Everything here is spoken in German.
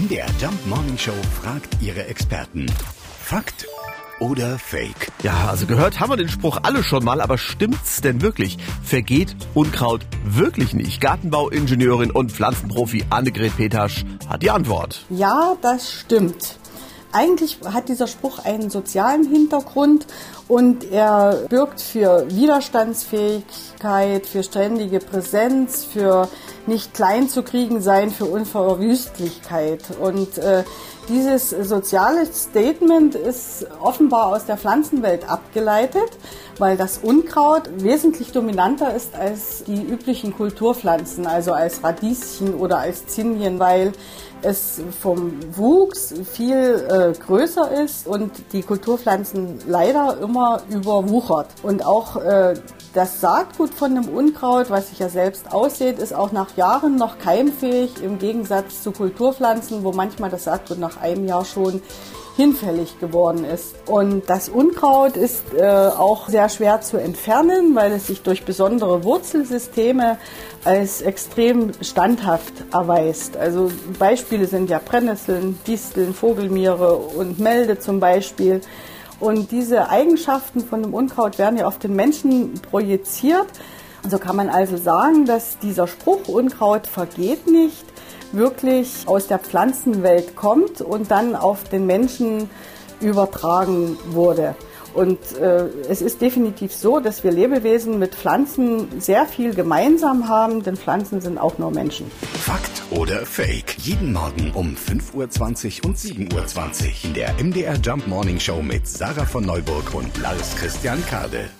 MDR Jump Morning Show fragt ihre Experten. Fakt oder Fake? Ja, also gehört haben wir den Spruch alle schon mal, aber stimmt's denn wirklich? Vergeht Unkraut wirklich nicht? Gartenbauingenieurin und Pflanzenprofi Annegret Petasch hat die Antwort. Ja, das stimmt. Eigentlich hat dieser Spruch einen sozialen Hintergrund und er birgt für Widerstandsfähigkeit, für ständige Präsenz, für nicht klein zu kriegen sein, für Unverwüstlichkeit. Und äh, dieses soziale Statement ist offenbar aus der Pflanzenwelt abgeleitet, weil das Unkraut wesentlich dominanter ist als die üblichen Kulturpflanzen, also als Radieschen oder als Zinien, weil es vom Wuchs viel größer ist und die Kulturpflanzen leider immer überwuchert. Und auch äh, das Saatgut von dem Unkraut, was sich ja selbst aussät, ist auch nach Jahren noch keimfähig im Gegensatz zu Kulturpflanzen, wo manchmal das Saatgut nach einem Jahr schon hinfällig geworden ist. Und das Unkraut ist äh, auch sehr schwer zu entfernen, weil es sich durch besondere Wurzelsysteme als extrem standhaft erweist. Also Beispiele sind ja Brennnesseln, Disteln, Vogelmiere und Melde zum Beispiel. Und diese Eigenschaften von dem Unkraut werden ja auf den Menschen projiziert. So kann man also sagen, dass dieser Spruch Unkraut vergeht nicht wirklich aus der Pflanzenwelt kommt und dann auf den Menschen übertragen wurde. Und äh, es ist definitiv so, dass wir Lebewesen mit Pflanzen sehr viel gemeinsam haben, denn Pflanzen sind auch nur Menschen. Fakt oder Fake? Jeden Morgen um 5.20 Uhr und 7.20 Uhr in der MDR Jump Morning Show mit Sarah von Neuburg und Lars Christian Kade.